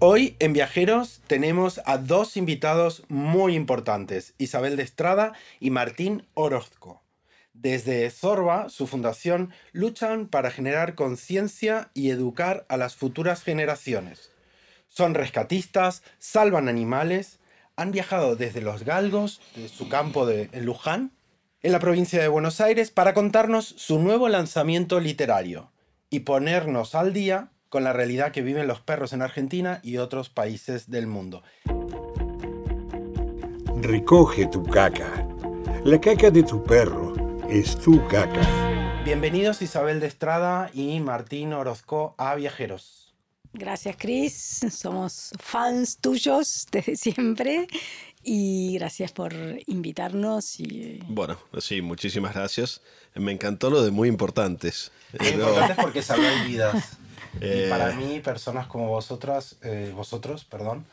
Hoy en Viajeros tenemos a dos invitados muy importantes, Isabel de Estrada y Martín Orozco. Desde Zorba, su fundación, luchan para generar conciencia y educar a las futuras generaciones. Son rescatistas, salvan animales, han viajado desde los Galgos, de su campo de Luján, en la provincia de Buenos Aires, para contarnos su nuevo lanzamiento literario y ponernos al día con la realidad que viven los perros en Argentina y otros países del mundo. Recoge tu caca. La caca de tu perro es tu caca. Bienvenidos Isabel de Estrada y Martín Orozco a Viajeros. Gracias Chris, somos fans tuyos desde siempre y gracias por invitarnos. Y... Bueno, sí, muchísimas gracias. Me encantó lo de muy importantes. Muy importantes porque salvan vidas. Y para eh, mí, personas como vosotras, eh, vosotros, perdón,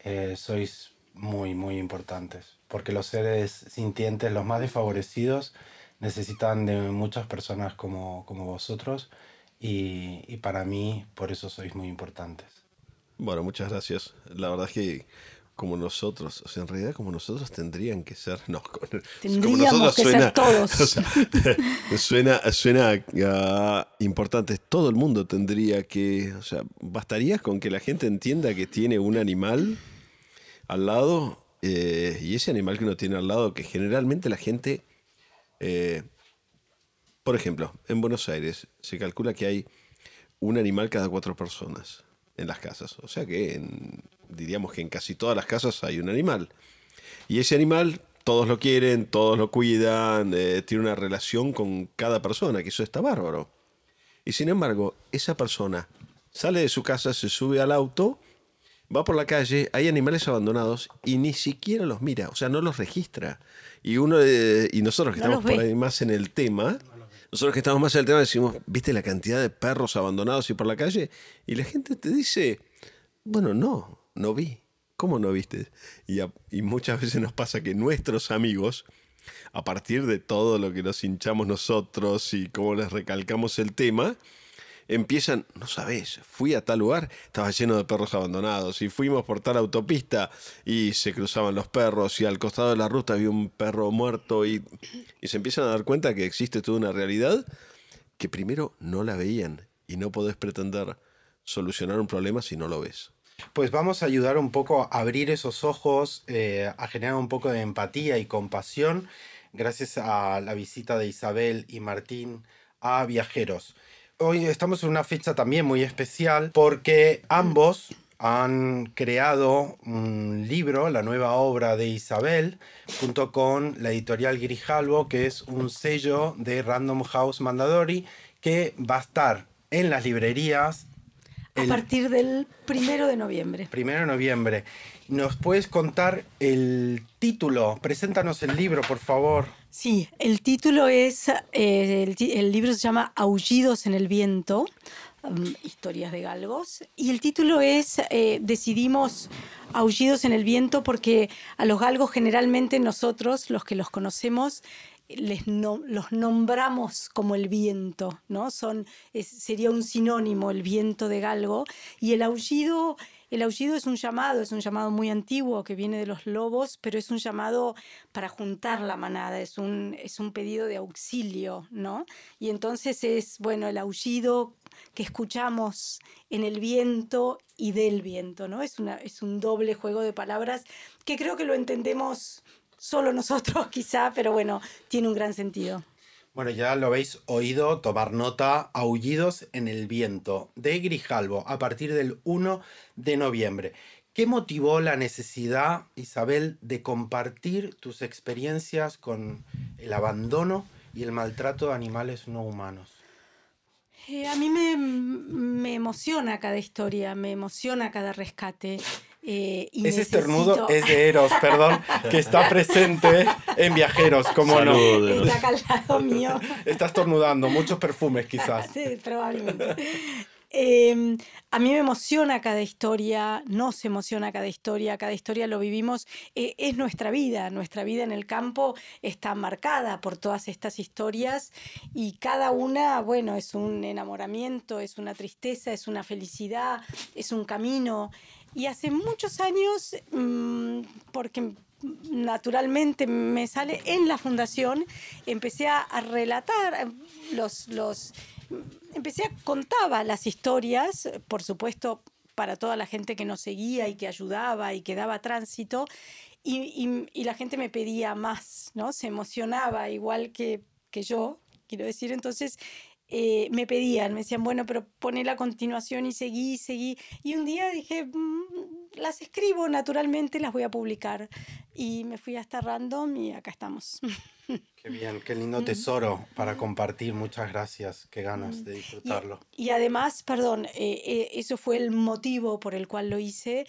eh, sois muy, muy importantes. Porque los seres sintientes, los más desfavorecidos, necesitan de muchas personas como, como vosotros. Y, y para mí, por eso sois muy importantes. Bueno, muchas gracias. La verdad es que como nosotros, o sea, en realidad como nosotros tendrían que ser, no, como nosotros que suena, ser todos. suena, suena ah, importante, todo el mundo tendría que, o sea, bastaría con que la gente entienda que tiene un animal al lado eh, y ese animal que uno tiene al lado, que generalmente la gente, eh, por ejemplo, en Buenos Aires se calcula que hay un animal cada cuatro personas en las casas, o sea que en diríamos que en casi todas las casas hay un animal. Y ese animal todos lo quieren, todos lo cuidan, eh, tiene una relación con cada persona, que eso está bárbaro. Y sin embargo, esa persona sale de su casa, se sube al auto, va por la calle, hay animales abandonados y ni siquiera los mira, o sea, no los registra. Y uno y nosotros que estamos por ahí más en el tema, nosotros que estamos más en el tema decimos, ¿viste la cantidad de perros abandonados y por la calle? Y la gente te dice, bueno, no, no vi. ¿Cómo no viste? Y, muchas veces nos pasa que nuestros amigos, a partir de todo lo que nos hinchamos nosotros y cómo les recalcamos el tema, empiezan, no sabes, fui a tal lugar, estaba lleno de perros abandonados, y fuimos por tal autopista y se cruzaban los perros, y al costado de la ruta había un perro muerto, y, y se empiezan a dar cuenta que existe toda una realidad que primero no la veían, y no podés pretender solucionar un problema si no lo ves. Pues vamos a ayudar un poco a abrir esos ojos, eh, a generar un poco de empatía y compasión, gracias a la visita de Isabel y Martín a Viajeros. Hoy estamos en una fecha también muy especial porque ambos han creado un libro, la nueva obra de Isabel, junto con la editorial Grijalvo, que es un sello de Random House Mandadori, que va a estar en las librerías a partir del primero de noviembre. Primero de noviembre. ¿Nos puedes contar el título? Preséntanos el libro, por favor. Sí, el título es, eh, el, libro se llama Aullidos en el viento, um, historias de galgos, y el título es, eh, decidimos Aullidos en el viento porque a los galgos generalmente nosotros, los que los conocemos, los nombramos como el viento, ¿no? Son, sería un sinónimo el viento de galgo. Y el aullido, el aullido es un llamado, es un llamado muy antiguo que viene de los lobos, pero es un llamado para juntar la manada, es un, es un pedido de auxilio, ¿no? Y entonces es, bueno, el aullido que escuchamos en el viento y del viento, ¿no? Es, una, es un doble juego de palabras que creo que lo entendemos solo nosotros quizá, pero bueno, tiene un gran sentido. Bueno, ya lo habéis oído tomar nota, Aullidos en el Viento, de Grijalvo, a partir del 1 de noviembre. ¿Qué motivó la necesidad, Isabel, de compartir tus experiencias con el abandono y el maltrato de animales no humanos? Eh, a mí me, me emociona cada historia, me emociona cada rescate. Eh, y Ese necesito- estornudo es de Eros, perdón, que está presente en Viajeros, como no. Está acá al lado mío. Está estornudando, muchos perfumes quizás. Sí, probablemente. Eh, a mí me emociona cada historia, nos emociona cada historia, cada historia lo vivimos, eh, es nuestra vida, nuestra vida en el campo está marcada por todas estas historias y cada una, bueno, es un enamoramiento, es una tristeza, es una felicidad, es un camino. Y hace muchos años, mm, porque naturalmente me sale en la fundación, empecé a, relatar eh, los, los, empecé a contaba las historias, por supuesto, para toda la gente que nos seguía y que ayudaba y que daba tránsito, y, y- y la gente me pedía más, ¿no? Se emocionaba igual que, que yo, quiero decir, entonces eh, me pedían, me decían, bueno, pero poné a continuación y seguí, seguí. Y un día dije, "Mm, las escribo naturalmente, las voy a publicar. Y me fui hasta Random y acá estamos. Qué bien, qué lindo tesoro para compartir. Muchas gracias, qué ganas de Y, disfrutarlo. y además, perdón, eh, eh, eso fue el motivo por el cual lo hice,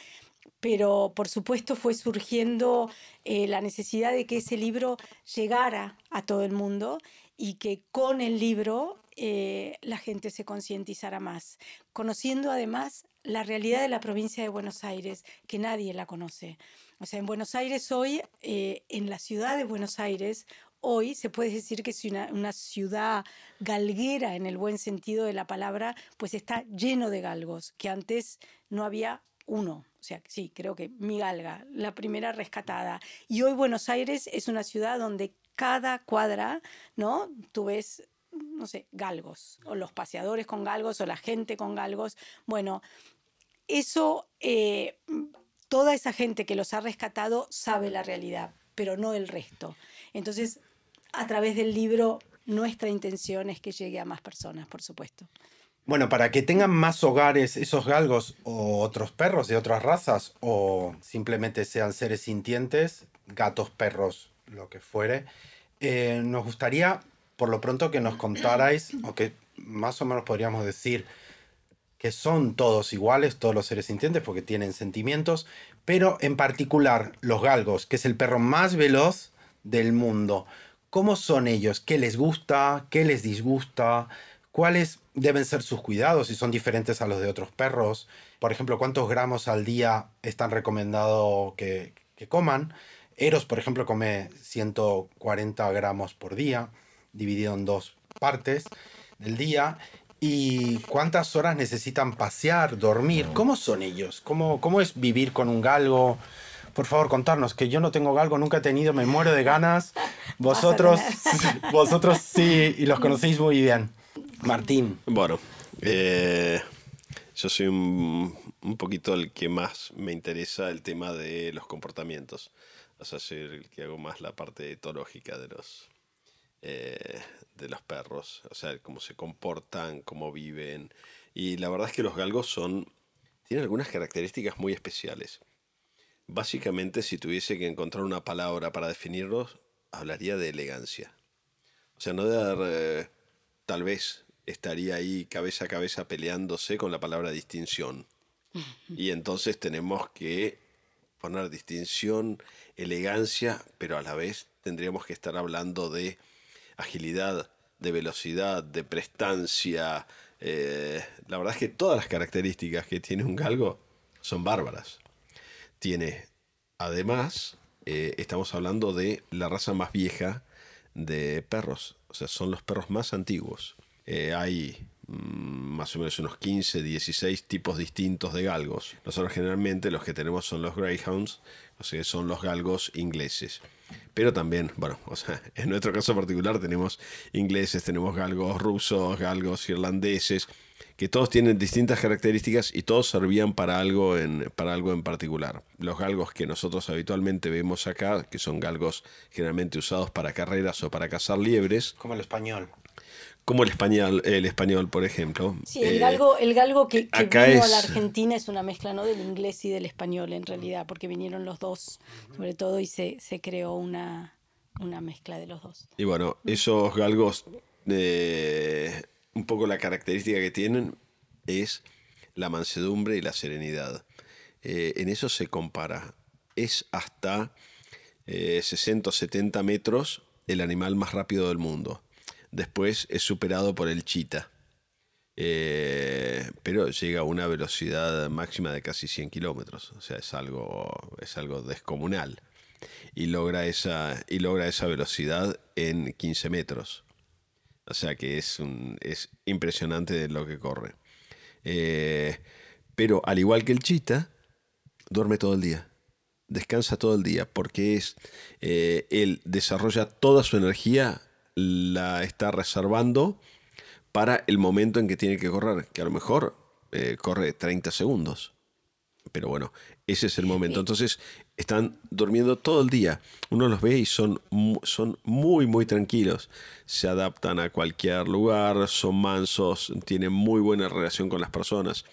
pero por supuesto fue surgiendo eh, la necesidad de que ese libro llegara a todo el mundo y que con el libro eh, la gente se concientizara más, conociendo además la realidad de la provincia de Buenos Aires, que nadie la conoce. O sea, en Buenos Aires hoy, eh, en la ciudad de Buenos Aires, hoy se puede decir que es una, una ciudad galguera en el buen sentido de la palabra, pues está lleno de galgos, que antes no había uno. O sea, sí, creo que mi galga, la primera rescatada. Y hoy Buenos Aires es una ciudad donde cada cuadra, ¿no? Tú ves, no sé, galgos, o los paseadores con galgos, o la gente con galgos. Bueno, eso, eh, toda esa gente que los ha rescatado sabe la realidad, pero no el resto. Entonces, a través del libro, nuestra intención es que llegue a más personas, por supuesto. Bueno, para que tengan más hogares esos galgos o otros perros de otras razas o simplemente sean seres sintientes, gatos, perros, lo que fuere, eh, nos gustaría por lo pronto que nos contarais, o que más o menos podríamos decir que son todos iguales, todos los seres sintientes, porque tienen sentimientos, pero en particular los galgos, que es el perro más veloz del mundo. ¿Cómo son ellos? ¿Qué les gusta? ¿Qué les disgusta? ¿Cuáles deben ser sus cuidados si son diferentes a los de otros perros? Por ejemplo, ¿cuántos gramos al día están recomendado que, que coman? Eros, por ejemplo, come 140 gramos por día, dividido en dos partes del día. ¿Y cuántas horas necesitan pasear, dormir? ¿Cómo son ellos? ¿Cómo, cómo es vivir con un galgo? Por favor, contarnos, que yo no tengo galgo, nunca he tenido, me muero de ganas. Vosotros, vosotros sí, y los conocéis muy bien. Martín. Bueno, eh, yo soy un, un poquito el que más me interesa el tema de los comportamientos. O sea, soy el que hago más la parte etológica de los, eh, de los perros. O sea, cómo se comportan, cómo viven. Y la verdad es que los galgos son. tienen algunas características muy especiales. Básicamente, si tuviese que encontrar una palabra para definirlos, hablaría de elegancia. O sea, no de dar, eh, tal vez estaría ahí cabeza a cabeza peleándose con la palabra distinción. Y entonces tenemos que poner distinción, elegancia, pero a la vez tendríamos que estar hablando de agilidad, de velocidad, de prestancia. Eh, la verdad es que todas las características que tiene un galgo son bárbaras. Tiene, además, eh, estamos hablando de la raza más vieja de perros. O sea, son los perros más antiguos. Eh, hay mm, más o menos unos 15, 16 tipos distintos de galgos. Nosotros generalmente los que tenemos son los greyhounds, o sea, son los galgos ingleses. Pero también, bueno, o sea, en nuestro caso particular tenemos ingleses, tenemos galgos rusos, galgos irlandeses, que todos tienen distintas características y todos servían para algo en, para algo en particular. Los galgos que nosotros habitualmente vemos acá, que son galgos generalmente usados para carreras o para cazar liebres, Como el español. Como el español, el español por ejemplo. Sí, el Eh, galgo, el galgo que, que vino a es- la Argentina es una mezcla ¿no? del inglés y del español en realidad, porque vinieron los dos, sobre todo, y se, se creó una, una mezcla de los dos. Y bueno, esos galgos, eh, un poco la característica que tienen es la mansedumbre y la serenidad. Eh, en eso se compara. Es hasta 60 o 70 metros el animal más rápido del mundo. Después es superado por el chita. Eh, pero llega a una velocidad máxima de casi 100 kilómetros. O sea, es algo, es algo descomunal. Y logra, esa, y logra esa velocidad en 15 metros. O sea que es, un, es impresionante lo que corre. Eh, pero al igual que el chita, duerme todo el día. Descansa todo el día porque es, eh, él desarrolla toda su energía, la está reservando para el momento en que tiene que correr, que a lo mejor eh, corre 30 segundos. Pero bueno, ese es el momento. Entonces están durmiendo todo el día. Uno los ve y son, son muy, muy tranquilos. Se adaptan a cualquier lugar, son mansos, tienen muy buena relación con las personas.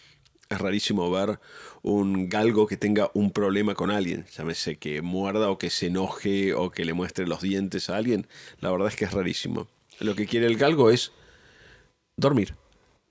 Es rarísimo ver un galgo que tenga un problema con alguien, llámese que muerda o que se enoje o que le muestre los dientes a alguien. La verdad es que es rarísimo. Lo que quiere el galgo es dormir.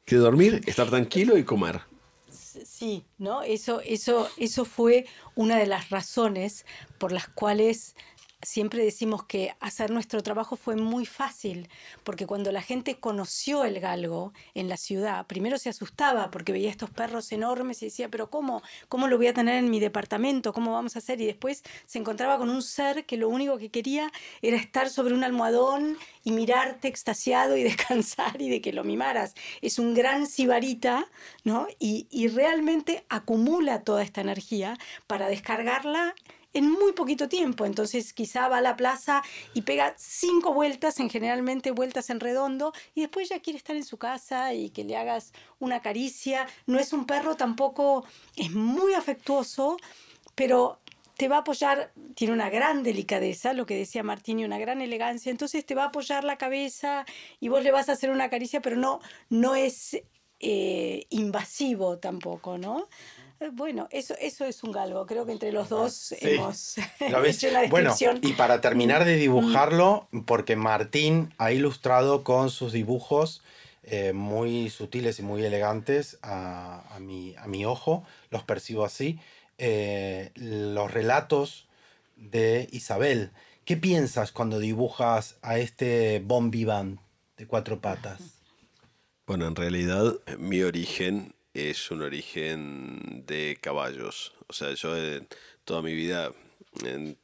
Quiere dormir, estar tranquilo y comer. Sí, ¿no? Eso, eso, eso fue una de las razones por las cuales siempre decimos que hacer nuestro trabajo fue muy fácil, porque cuando la gente conoció el galgo en la ciudad, primero se asustaba porque veía estos perros enormes y decía, pero ¿cómo? ¿Cómo lo voy a tener en mi departamento? ¿Cómo vamos a hacer? Y después se encontraba con un ser que lo único que quería era estar sobre un almohadón y mirarte extasiado y descansar y de que lo mimaras. Es un gran sibarita, ¿no? Y, y realmente acumula toda esta energía para descargarla en muy poquito tiempo. Entonces quizá va a la plaza y pega cinco vueltas, en generalmente vueltas en redondo, y después ya quiere estar en su casa y que le hagas una caricia. No es un perro tampoco, es muy afectuoso, pero te va a apoyar, tiene una gran delicadeza, lo que decía Martín, y una gran elegancia, entonces te va a apoyar la cabeza y vos le vas a hacer una caricia, pero no, no es eh, invasivo tampoco, ¿no? Eh, bueno, eso, eso es un galgo. Creo que entre los dos hemos hecho la descripción. Bueno, y para terminar de dibujarlo, porque Martín ha ilustrado con sus dibujos eh, muy sutiles y muy elegantes a, a, mi, a mi ojo, los percibo así, eh, los relatos de Isabel. ¿Qué piensas cuando dibujas a este bon vivant de cuatro patas? Bueno, en realidad mi origen es un origen de caballos. O sea, yo toda mi vida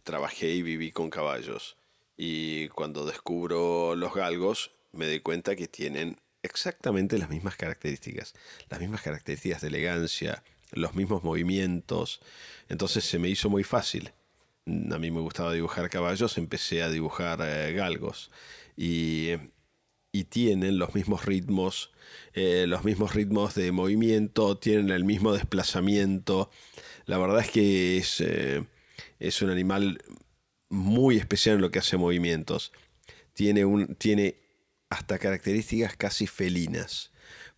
trabajé y viví con caballos. Y cuando descubro los galgos, me doy cuenta que tienen exactamente las mismas características. Las mismas características de elegancia, los mismos movimientos. Entonces se me hizo muy fácil. A mí me gustaba dibujar caballos, empecé a dibujar eh, galgos. Y y tienen los mismos ritmos, eh, los mismos ritmos de movimiento, tienen el mismo desplazamiento. La verdad es que es, eh, es un animal muy especial en lo que hace movimientos. Tiene, un, tiene hasta características casi felinas,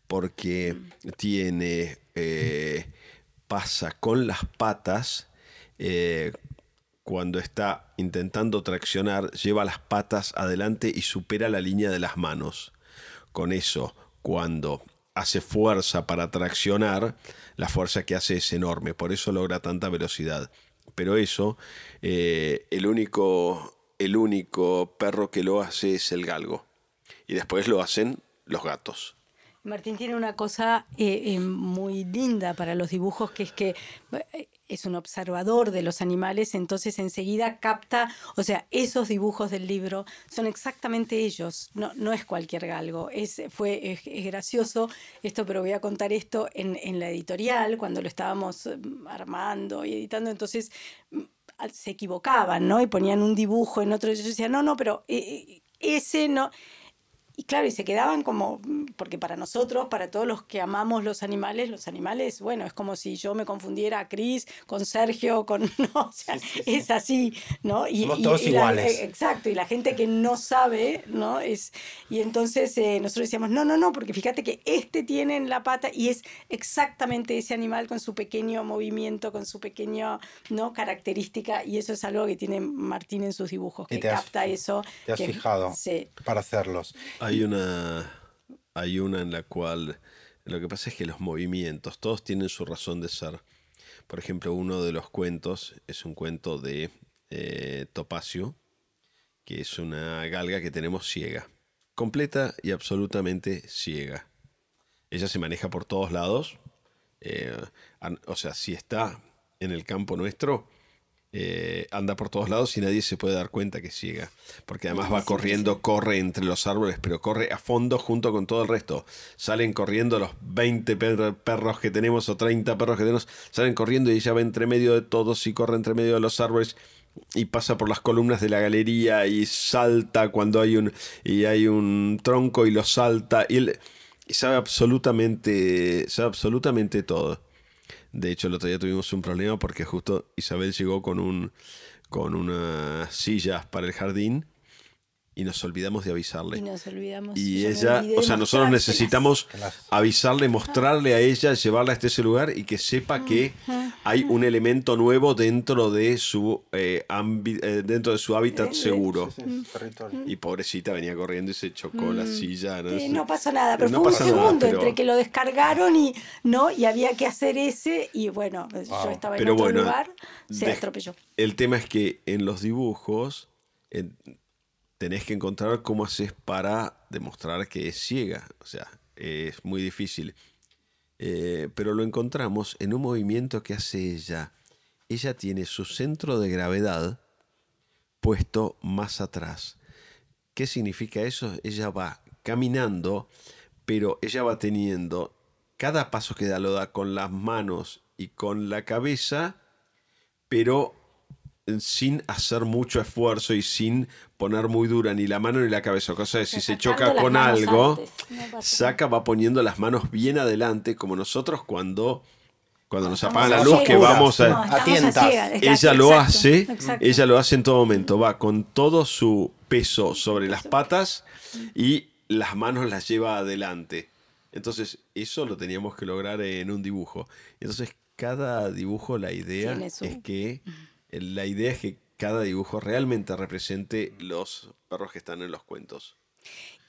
porque tiene, eh, pasa con las patas, cuando está intentando traccionar, lleva las patas adelante y supera la línea de las manos. Con eso, cuando hace fuerza para traccionar, la fuerza que hace es enorme, por eso logra tanta velocidad. Pero eso, eh, el, único, el único perro que lo hace es el galgo. Y después lo hacen los gatos. Martín tiene una cosa eh, eh, muy linda para los dibujos, que es que es un observador de los animales, entonces enseguida capta, o sea, esos dibujos del libro son exactamente ellos, no, no es cualquier galgo. Es, fue, es, gracioso esto, pero voy a contar esto en, en la editorial, cuando lo estábamos mm, armando y editando, entonces mm, se equivocaban, ¿no? Y ponían un dibujo en otro, y yo decía, no, no, pero ese no y claro, y se quedaban como, porque para nosotros, para todos los que amamos los animales, los animales, bueno, es como si yo me confundiera a Cris con Sergio, con, no, o sea, es así, ¿no? Y, Somos todos iguales. exacto, y la gente que no sabe, ¿no? Es, y entonces eh, nosotros decíamos, no, no, no, porque fíjate que este tiene en la pata y es exactamente ese animal con su pequeño movimiento, con su pequeño, ¿no? Característica, y eso es algo que tiene Martín en sus dibujos, que capta eso. Te has fijado para hacerlos. Hay una, hay una en la cual lo que pasa es que los movimientos, todos tienen su razón de ser. Por ejemplo, uno de los cuentos es un cuento de eh, Topacio, que es una galga que tenemos ciega, completa y absolutamente ciega. Ella se maneja por todos lados, eh, o sea, si está en el campo nuestro, eh, anda por todos lados y nadie se puede dar cuenta que ciega. Porque además va corriendo, corre entre los árboles, pero corre a fondo junto con todo el resto. Salen corriendo los 20 perros que tenemos o 30 perros que tenemos, salen corriendo y ella va entre medio de todos y corre entre medio de los árboles y pasa por las columnas de la galería y salta cuando hay un, y hay un tronco y lo salta y, y sabe absolutamente, sabe absolutamente todo. De hecho, el otro día tuvimos un problema porque justo Isabel llegó con, un, con unas sillas para el jardín y nos olvidamos de avisarle. Y nos olvidamos. Y ella, o sea, nosotros necesitamos avisarle, mostrarle a ella, llevarla hasta ese lugar y que sepa que hay un elemento nuevo dentro de su eh, eh, dentro de su hábitat eh, seguro. y pobrecita venía corriendo y se chocó la mm. silla. No, pasó nada, pero fue un segundo entre que lo descargaron y no y había que hacer ese y bueno, yo estaba en otro lugar, se atropelló. El tema es que en los dibujos tenés que encontrar cómo haces para demostrar que es ciega. O sea, es muy difícil. Eh, pero lo encontramos en un movimiento que hace ella. Ella tiene su centro de gravedad puesto más atrás. ¿Qué significa eso? Ella va caminando, pero ella va teniendo cada paso que da lo da con las manos y con la cabeza, pero sin hacer mucho esfuerzo y sin poner muy dura ni la mano ni la cabeza. Cosa de si se choca con algo, saca, va poniendo las manos bien adelante, como nosotros cuando, cuando nos apagan la luz, que vamos a, Ella lo hace, ella lo hace en todo momento, va con todo su peso sobre las patas y las manos las lleva adelante. Entonces, eso lo teníamos que lograr en un dibujo. Entonces, cada dibujo, la idea es que la idea es que cada dibujo realmente represente los perros que están en los cuentos.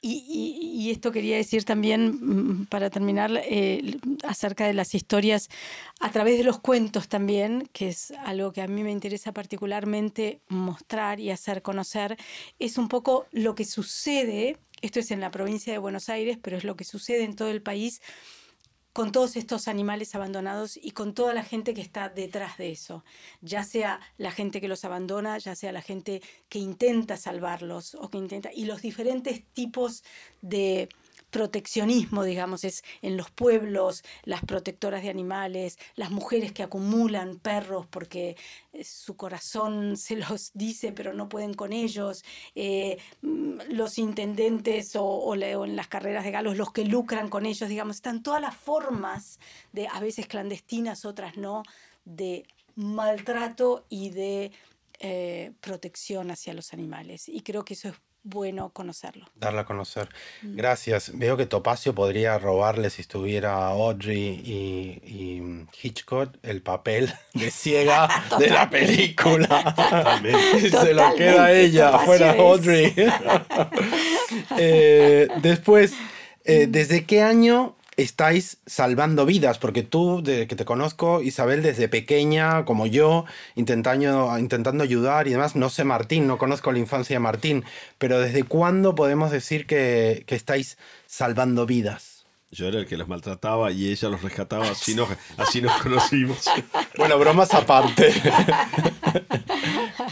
Y, esto quería decir también, mm, para terminar, eh, acerca de las historias a través de los cuentos también, que es algo que a mí me interesa particularmente mostrar y hacer conocer, es un poco lo que sucede, esto es en la provincia de Buenos Aires, pero es lo que sucede en todo el país con todos estos animales abandonados y con toda la gente que está detrás de eso, ya sea la gente que los abandona, ya sea la gente que intenta salvarlos o que intenta y los diferentes tipos de proteccionismo, digamos, es en los pueblos, las protectoras de animales, las mujeres que acumulan perros porque eh, su corazón se los dice pero no pueden con ellos, eh, mm, los intendentes o, en las carreras de galos, los que lucran con ellos, digamos, están todas las formas de, a veces clandestinas, otras no, de maltrato y de eh, protección hacia los animales. Y creo que eso es bueno conocerlo. Darla a conocer. Mm. Gracias. Veo que Topacio podría robarle, si estuviera Audrey y, Hitchcock, el papel de ciega de la película. Se lo queda ella, fuera Audrey. Eh, después, eh, ¿desde qué año estáis salvando vidas, porque tú, desde que te conozco, Isabel, desde pequeña, como yo, intentando, intentando ayudar y demás, no sé Martín, no conozco la infancia de Martín, pero ¿desde cuándo podemos decir que, que estáis salvando vidas? Yo era el que los maltrataba y ella los rescataba, así nos, así nos conocimos. bueno, bromas aparte.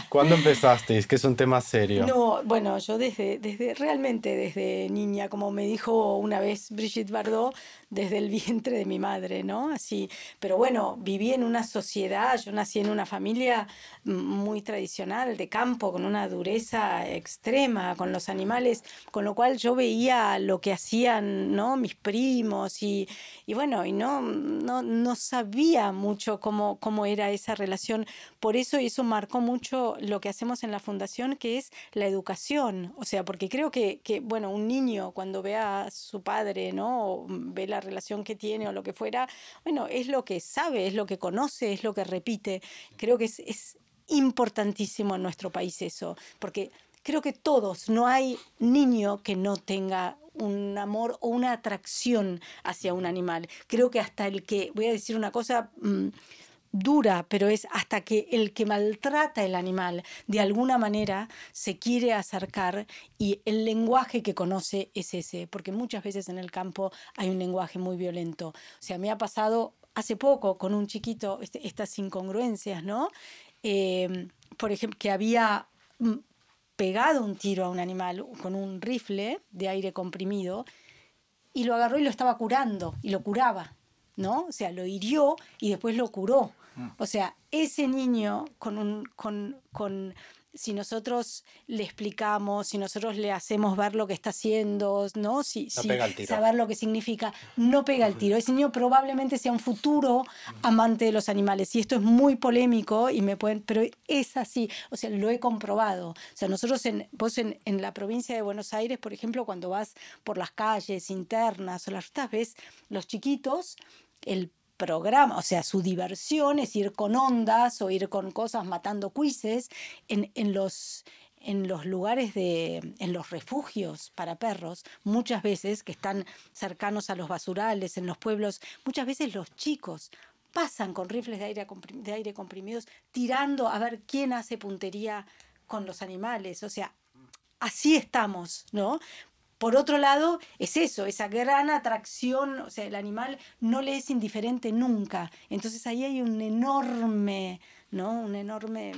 ¿Cuándo empezasteis? Que es un tema serio. No, bueno, yo desde, desde, realmente desde niña, como me dijo una vez Brigitte Bardot, desde el vientre de mi madre, ¿no? Así, pero bueno, viví en una sociedad, yo nací en una familia muy tradicional, de campo, con una dureza extrema con los animales, con lo cual yo veía lo que hacían, ¿no? Mis primos y, y bueno, y no, no, no sabía mucho cómo, cómo era esa relación. Por eso eso marcó mucho lo que hacemos en la fundación, que es la educación. O sea, porque creo que, que bueno, un niño cuando ve a su padre, ¿no? O ve la relación que tiene o lo que fuera, bueno, es lo que sabe, es lo que conoce, es lo que repite. Creo que es, importantísimo en nuestro país eso, porque creo que todos, no hay niño que no tenga un amor o una atracción hacia un animal. Creo que hasta el que, voy a decir una cosa mm, dura, pero es hasta que el que maltrata el animal de alguna manera se quiere acercar y el lenguaje que conoce es ese, porque muchas veces en el campo hay un lenguaje muy violento. O sea, me ha pasado hace poco con un chiquito este, estas incongruencias, ¿no? Eh, por ejemplo, que había mm, pegado un tiro a un animal con un rifle de aire comprimido y lo agarró y lo estaba curando y lo curaba, ¿no? O sea, lo hirió y después lo curó. Mm. O sea, ese niño con, un, con, con si nosotros le explicamos, si nosotros le hacemos ver lo que está haciendo, ¿no? Si, saber lo que significa, no pega el tiro. Ese niño probablemente sea un futuro amante de los animales. Y esto es muy polémico, y me pueden, pero es así. O sea, lo he comprobado. O sea, nosotros en, vos en, en la provincia de Buenos Aires, por ejemplo, cuando vas por las calles internas o las rutas, ves los chiquitos, el programa, o sea, su diversión es ir con ondas o ir con cosas matando cuises en, en los en los lugares de, en los refugios para perros, muchas veces que están cercanos a los basurales, en los pueblos, muchas veces los chicos pasan con rifles de aire, de aire comprimidos tirando a ver quién hace puntería con los animales. O sea, así estamos, ¿no? Por otro lado, es eso, esa gran atracción, o sea, el animal no le es indiferente nunca. Entonces ahí hay un enorme, ¿no? Un enorme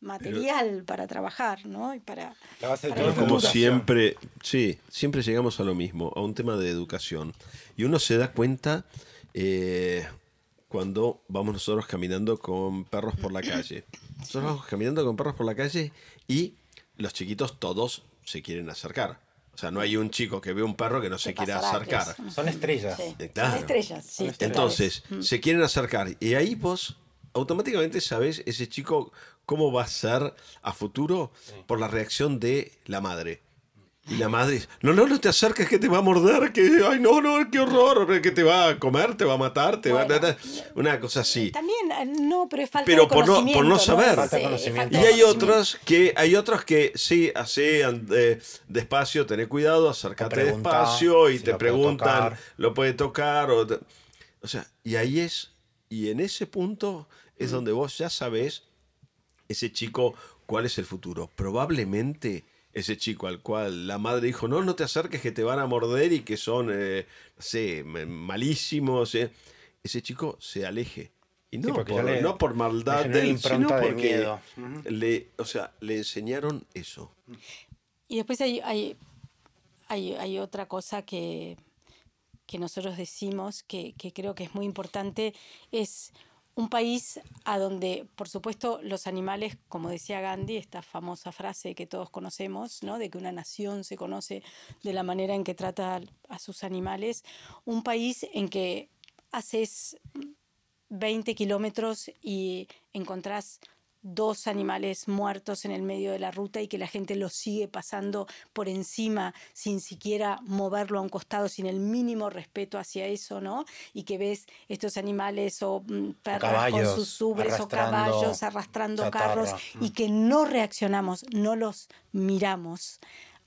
material para trabajar, ¿no? Y para, como siempre, sí, siempre llegamos a lo mismo, a un tema de educación. Y uno se da cuenta eh, cuando vamos nosotros caminando con perros por la calle. Nosotros vamos caminando con perros por la calle y los chiquitos todos se quieren acercar. O sea, no hay un chico que ve un perro que no se quiera acercar. Son estrellas. Eh, Son estrellas, sí. Entonces, mm. se quieren acercar. Y ahí vos automáticamente sabes ese chico cómo va a ser a futuro por la reacción de la madre. Y la madre dice, no, no, no te acerques que te va a morder, que, ay, no, no, qué horror, que te va a comer, te va a matar, te va a... Una cosa así. También, eh, no, pero es falta pero de por no, por no saber. Falta conocimiento. Y hay otras que, hay otras que sí, así, eh, despacio, tené cuidado, acércate despacio y te preguntan, ¿lo puede tocar? O, o sea, y ahí es, y en ese punto es donde vos ya sabés, ese chico, cuál es el futuro. Probablemente ese chico al cual la madre dijo, no, no te acerques que te van a morder y que son, eh, no sé, malísimos, eh". ese chico se aleje. Y no, por, no por maldad de él, sino porque le, o sea, le enseñaron eso. Y después hay, hay, hay, otra cosa que, que nosotros decimos que, que creo que es muy importante, es un país a donde, por supuesto, los animales, como decía Gandhi, esta famosa frase que todos conocemos, ¿no? de que una nación se conoce de la manera en que trata a sus animales, un país en que haces 20 kilómetros y encontrás dos animales muertos en el medio de la ruta y que la gente los sigue pasando por encima sin siquiera moverlo a un costado, sin el mínimo respeto hacia eso, ¿no? Y que ves estos animales o mm, perros con sus ubres o caballos arrastrando carros y que no reaccionamos, no los miramos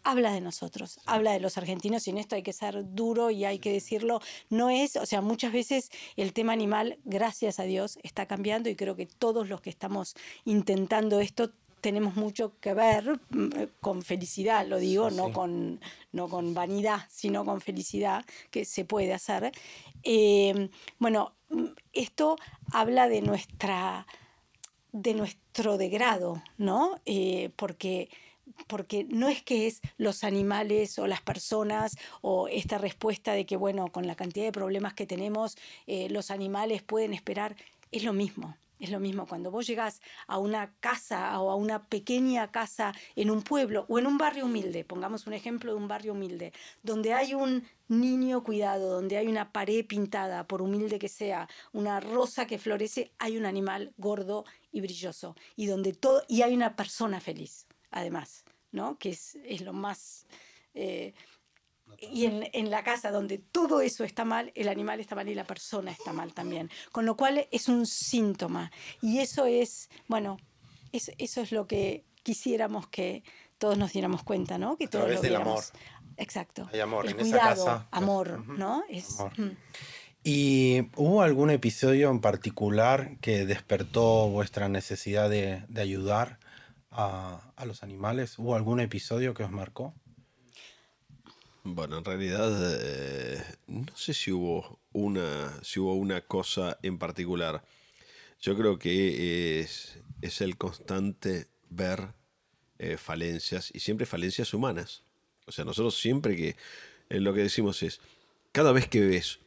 habla de nosotros, habla de los argentinos y en esto hay que ser duro y hay que decirlo. No es, o sea, muchas veces el tema animal, gracias a Dios, está cambiando y creo que todos los que estamos intentando esto tenemos mucho que ver mm, con felicidad, lo digo, no, Con, no con vanidad, sino con felicidad que se puede hacer. Eh, bueno, mm, esto habla de nuestra de nuestro degrado, ¿no? Eh, porque porque no es que es los animales o las personas o esta respuesta de que, bueno, con la cantidad de problemas que tenemos, eh, los animales pueden esperar, es lo mismo. Es lo mismo cuando vos llegás a una casa o a una pequeña casa en un pueblo o en un barrio humilde, pongamos un ejemplo de un barrio humilde, donde hay un niño cuidado, donde hay una pared pintada, por humilde que sea, una rosa que florece, hay un animal gordo y brilloso y donde todo y hay una persona feliz además, ¿no? que es, lo más... Eh, y en, la casa donde todo eso está mal, el animal está mal y la persona está mal también. Con lo cual es un síntoma. Y eso es, bueno, eso es lo que quisiéramos que todos nos diéramos cuenta, ¿no? Que todos través lo del amor. Exacto. Hay amor El en esa cuidado, casa. amor. ¿no? Es, Amor. mm. ¿Y hubo algún episodio en particular que despertó vuestra necesidad de, de ayudar a, a los animales? ¿Hubo algún episodio que os marcó? Bueno, en realidad eh, no sé si hubo una, si hubo una cosa en particular. Yo creo que es, es el constante ver eh, falencias y siempre falencias humanas. O sea, nosotros siempre que eh, lo que decimos es, cada vez que ves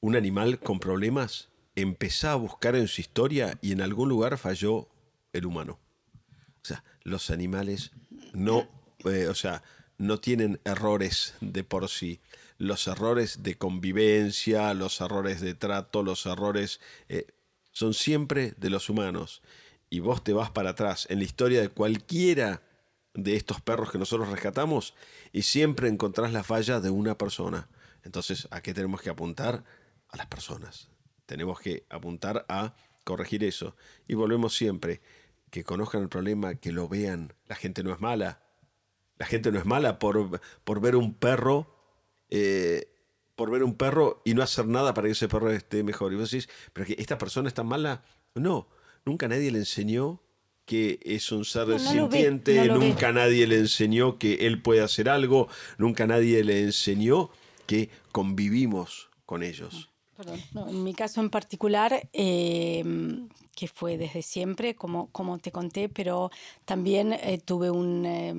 un animal con problemas, empezá a buscar en su historia y en algún lugar falló el humano. O sea, los animales no, eh, o sea, no tienen errores de por sí. Los errores de convivencia, los errores de trato, los errores eh, son siempre de los humanos. Y vos te vas para atrás en la historia de cualquiera de estos perros que nosotros rescatamos y siempre encontrás la falla de una persona. Entonces, ¿a qué tenemos que apuntar? A las personas. Tenemos que apuntar a corregir eso. Y volvemos siempre, que conozcan el problema, que lo vean. La gente no es mala. La gente no es mala por, por ver un perro, eh, por ver un perro y no hacer nada para que ese perro esté mejor. Y vos decís, pero que esta persona está mala. No, nunca nadie le enseñó que es un ser No, no lo ve, sintiente, no lo ve. nunca nadie le enseñó que él puede hacer algo, nunca nadie le enseñó que convivimos con ellos. Perdón, no, en mi caso en particular, eh, que fue desde siempre, como, como te conté, pero también eh, tuve un, eh,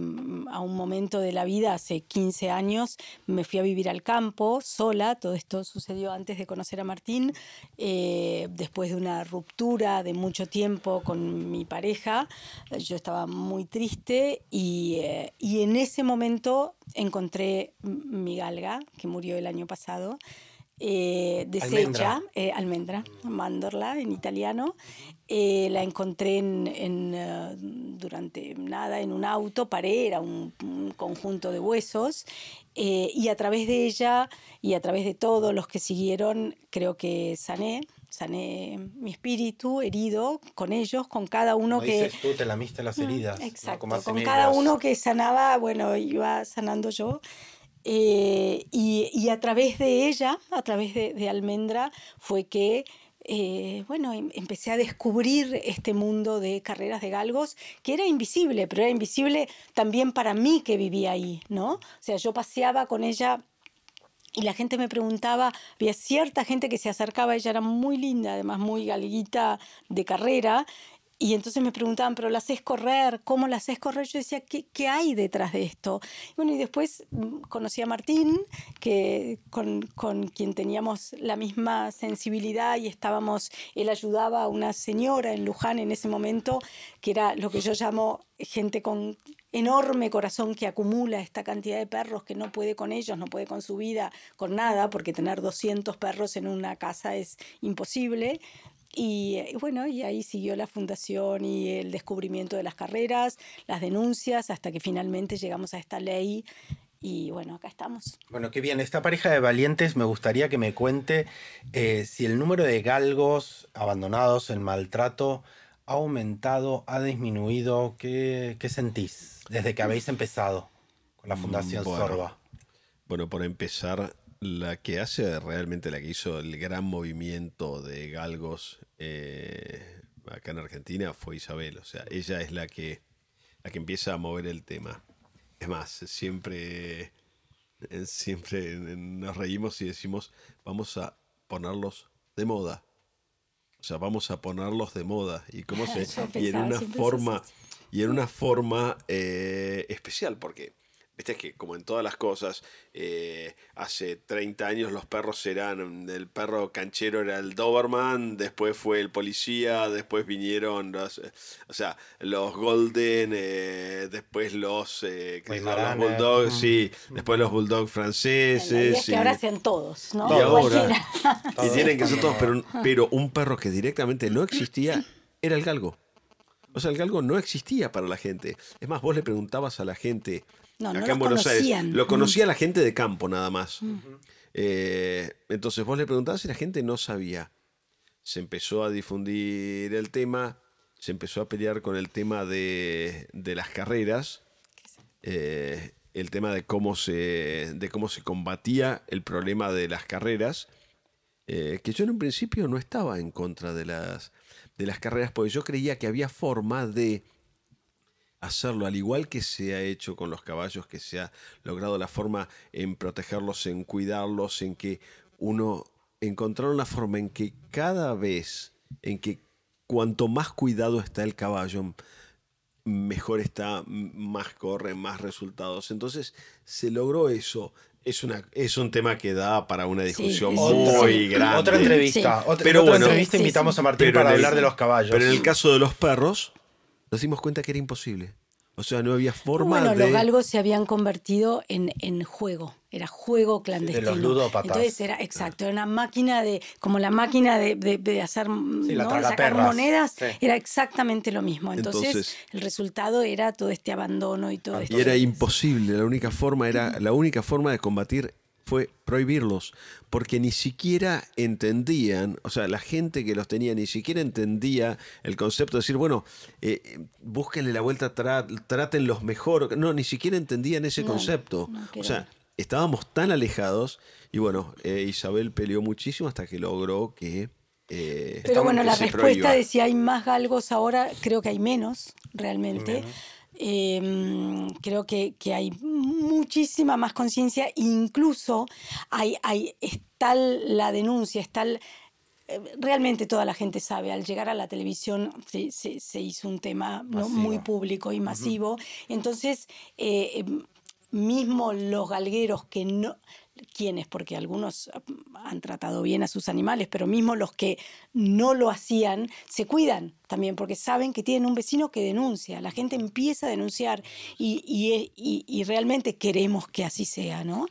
a un momento de la vida, hace 15 años, me fui a vivir al campo sola, todo esto sucedió antes de conocer a Martín, eh, después de una ruptura de mucho tiempo con mi pareja, yo estaba muy triste y, eh, y en ese momento encontré mi galga, que murió el año pasado eh, deshecha, Almendra. eh, almendra, mandorla en italiano. Eh, la encontré en, en, eh, durante nada en un auto, paré, era un, un conjunto de huesos, eh, y a través de ella y a través de todos los que siguieron, creo que sané, sané mi espíritu herido con ellos, con cada uno Como que... dices tú, te lamiste las heridas. ¿no? Exacto, hacen con cada uno que sanaba, bueno, iba sanando yo. Eh, y, a través de ella, a través de, de Almendra, fue que, eh, bueno, em- empecé a descubrir este mundo de carreras de galgos, que era invisible, pero era invisible también para mí que vivía ahí, ¿no? O sea, yo paseaba con ella y la gente me preguntaba, había cierta gente que se acercaba, ella era muy linda, además muy galguita de carrera, y entonces me preguntaban, pero la haces correr, ¿cómo la haces correr? Yo decía, ¿qué, qué hay detrás de esto? Bueno, y después mm, conocí a Martín, que con, con quien teníamos la misma sensibilidad y estábamos, él ayudaba a una señora en Luján en ese momento, que era lo que yo llamo gente con enorme corazón que acumula esta cantidad de perros que no puede con ellos, no puede con su vida, con nada, porque tener 200 perros en una casa es imposible. Y bueno, y ahí siguió la fundación y el descubrimiento de las carreras, las denuncias, hasta que finalmente llegamos a esta ley. Y bueno, acá estamos. Bueno, qué bien. Esta pareja de valientes me gustaría que me cuente eh, si el número de galgos abandonados, el maltrato, ha aumentado, ha disminuido. ¿Qué, qué sentís desde que habéis empezado con la Fundación Mm, bueno. Sorba? Bueno, por empezar, la que hace realmente la que hizo el gran movimiento de galgos eh, acá en Argentina fue Isabel. O sea, ella es la que, la que empieza a mover el tema. Es más, siempre, eh, siempre nos reímos y decimos, vamos a ponerlos de moda. O sea, vamos a ponerlos de moda. Y cómo se. Y en una forma. Y en una forma eh, especial, porque. Viste que como en todas las cosas, eh, hace 30 años los perros eran, el perro canchero era el Doberman, después fue el policía, después vinieron los, eh, o sea, los Golden, eh, después los, eh, los. Bulldogs, Mm. sí, después los Bulldogs franceses. es que y- ahora sean todos, ¿no? y ahora, y tienen que ser todos, pero, pero un perro que directamente no existía era el galgo. O sea, el galgo no existía para la gente. Es más, vos le preguntabas a la gente No, no acá en Buenos conocían. Aires, lo Mm. conocía la gente de campo nada más. Eh, entonces vos le preguntabas y la gente no sabía. Se empezó a difundir el tema, se empezó a pelear con el tema de, de las carreras. eh, el tema de cómo, se, de cómo se combatía el problema de las carreras, eh, que yo en un principio no estaba en contra de las, de las carreras, porque yo creía que había forma de hacerlo, al igual que se ha hecho con los caballos, que se ha logrado la forma en protegerlos, en cuidarlos, en que uno encontraron la forma en que cada vez, en que cuanto más cuidado está el caballo, mejor está, más corre, más resultados. Entonces se logró eso. Es, una, es un tema que da para una discusión muy grande. Otra entrevista. Otra, pero otra entrevista invitamos a Martín para hablar de los caballos. Pero en el caso de los perros, nos dimos cuenta que era imposible. O sea, no había forma bueno, de... los galgos se habían convertido en, en juego. Era juego clandestino. De los ludópatas. Entonces era, exacto, era una máquina de, como la máquina de, de, hacer, ¿no? sacar monedas, era exactamente lo mismo. Entonces, el resultado era todo este abandono y todo esto. Y era imposible, la única forma era, la única forma de combatir fue prohibirlos, porque ni siquiera entendían, o sea, la gente que los tenía ni siquiera entendía el concepto de decir, bueno, eh, búsquenle la vuelta, trátenlos mejor, no, ni siquiera entendían ese concepto. o sea, estábamos tan alejados y bueno, eh, Isabel peleó muchísimo hasta que logró que... Eh, Pero bueno, la respuesta de si hay más galgos ahora, creo que hay menos, realmente. Em, creo que, hay muchísima más conciencia, incluso hay, hay, está la denuncia, está eh, realmente toda la gente sabe, al llegar a la televisión se, hizo un tema muy público y masivo, entonces eh, em, mismo los galgueros que no, quienes, porque algunos han tratado bien a sus animales, pero mismo los que no lo hacían, se cuidan también porque saben que tienen un vecino que denuncia. La gente empieza a denunciar y, y, realmente queremos que así sea, ¿no?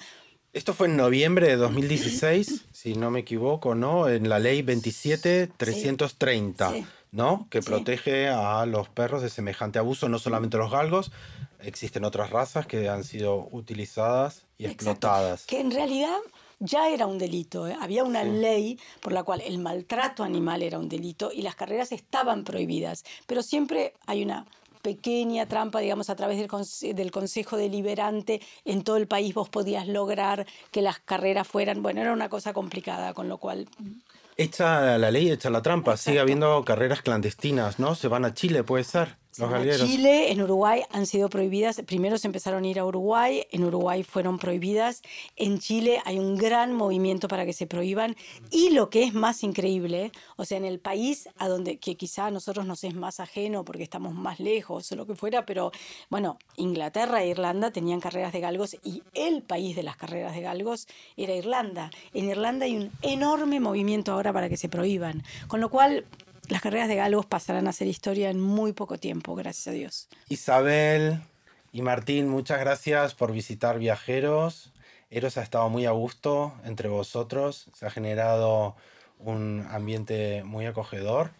Esto fue en noviembre de 2016, si no me equivoco, ¿no? En la ley 27330, ¿no? Que protege a los perros de semejante abuso, no solamente los galgos, existen otras razas que han sido utilizadas y explotadas. Que en realidad ya era un delito. ¿eh? Había una ley por la cual el maltrato animal era un delito y las carreras estaban prohibidas. Pero siempre hay una pequeña trampa, digamos, a través del, del, Consejo Deliberante, en todo el país vos podías lograr que las carreras fueran, bueno, era una cosa complicada, con lo cual Echa la ley, echa la trampa. Sigue habiendo carreras clandestinas, ¿no? Se van a Chile, puede ser. En Chile, en Uruguay han sido prohibidas. Primero se empezaron a ir a Uruguay, en Uruguay fueron prohibidas. En Chile hay un gran movimiento para que se prohíban. Y lo que es más increíble, o sea, en el país a donde que quizá a nosotros nos es más ajeno porque estamos más lejos o lo que fuera, pero bueno, Inglaterra e Irlanda tenían carreras de galgos y el país de las carreras de galgos era Irlanda. En Irlanda hay un enorme movimiento ahora para que se prohíban. Con lo cual, las carreras de galgos pasarán a ser historia en muy poco tiempo, gracias a Dios. Isabel y Martín, muchas gracias por visitar Viajeros. Eros ha estado muy a gusto entre vosotros, se ha generado un ambiente muy acogedor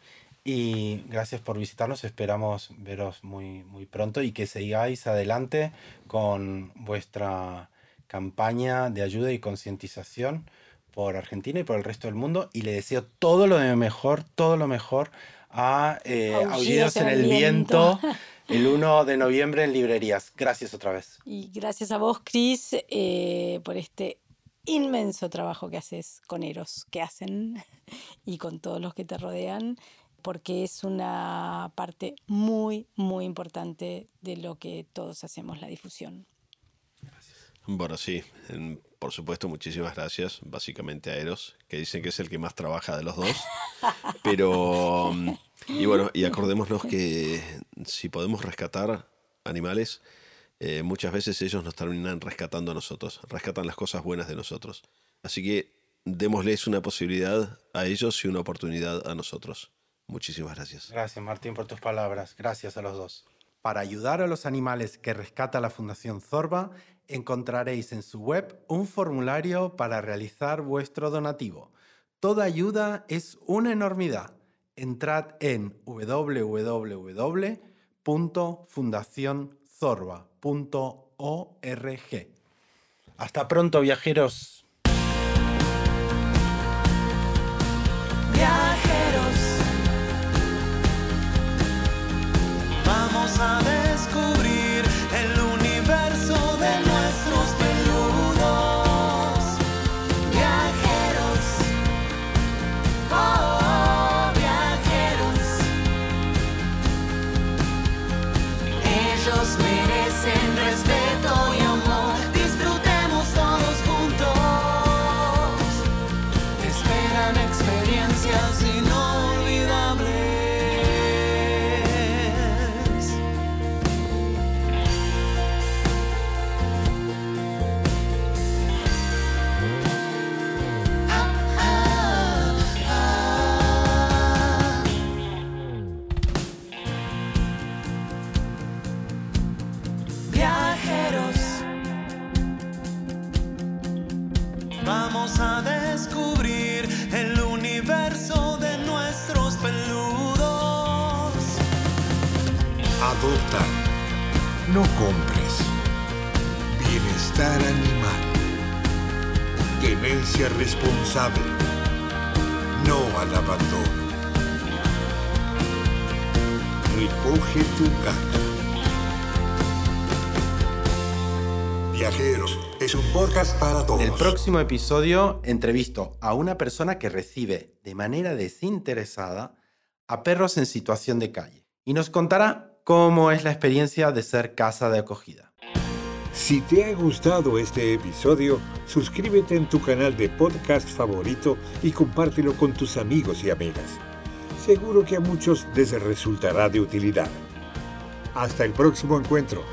y gracias por visitarnos, esperamos veros muy, muy pronto y que sigáis adelante con vuestra campaña de ayuda y concientización por Argentina y por el resto del mundo y le deseo todo lo mejor, todo lo mejor a eh, Aullidos en el Viento. el 1 de noviembre en librerías. Gracias otra vez. Y gracias a vos, Cris, eh, por este inmenso trabajo que haces con Eros, que hacen y con todos los que te rodean, porque es una parte muy, muy importante de lo que todos hacemos, la difusión. Bueno, sí, por supuesto, muchísimas gracias, básicamente a Eros, que dicen que es el que más trabaja de los dos. Pero, y bueno, y acordémonos que si podemos rescatar animales, eh, muchas veces ellos nos terminan rescatando a nosotros, rescatan las cosas buenas de nosotros. Así que démosles una posibilidad a ellos y una oportunidad a nosotros. Muchísimas gracias. Gracias, Martín, por tus palabras. Gracias a los dos. Para ayudar a los animales que rescata la Fundación Zorba, encontraréis en su web un formulario para realizar vuestro donativo. Toda ayuda es una enormidad. Entrad en www.fundacionzorba.org. Hasta pronto, viajeros. No compres. Bienestar animal. Tenencia responsable. No al abandono. Recoge tu caca. Viajeros es un podcast para todos. En el próximo episodio entrevisto a una persona que recibe de manera desinteresada a perros en situación de calle y nos contará cómo es la experiencia de ser casa de acogida. Si te ha gustado este episodio, suscríbete en tu canal de podcast favorito y compártelo con tus amigos y amigas. Seguro que a muchos les resultará de utilidad. Hasta el próximo encuentro.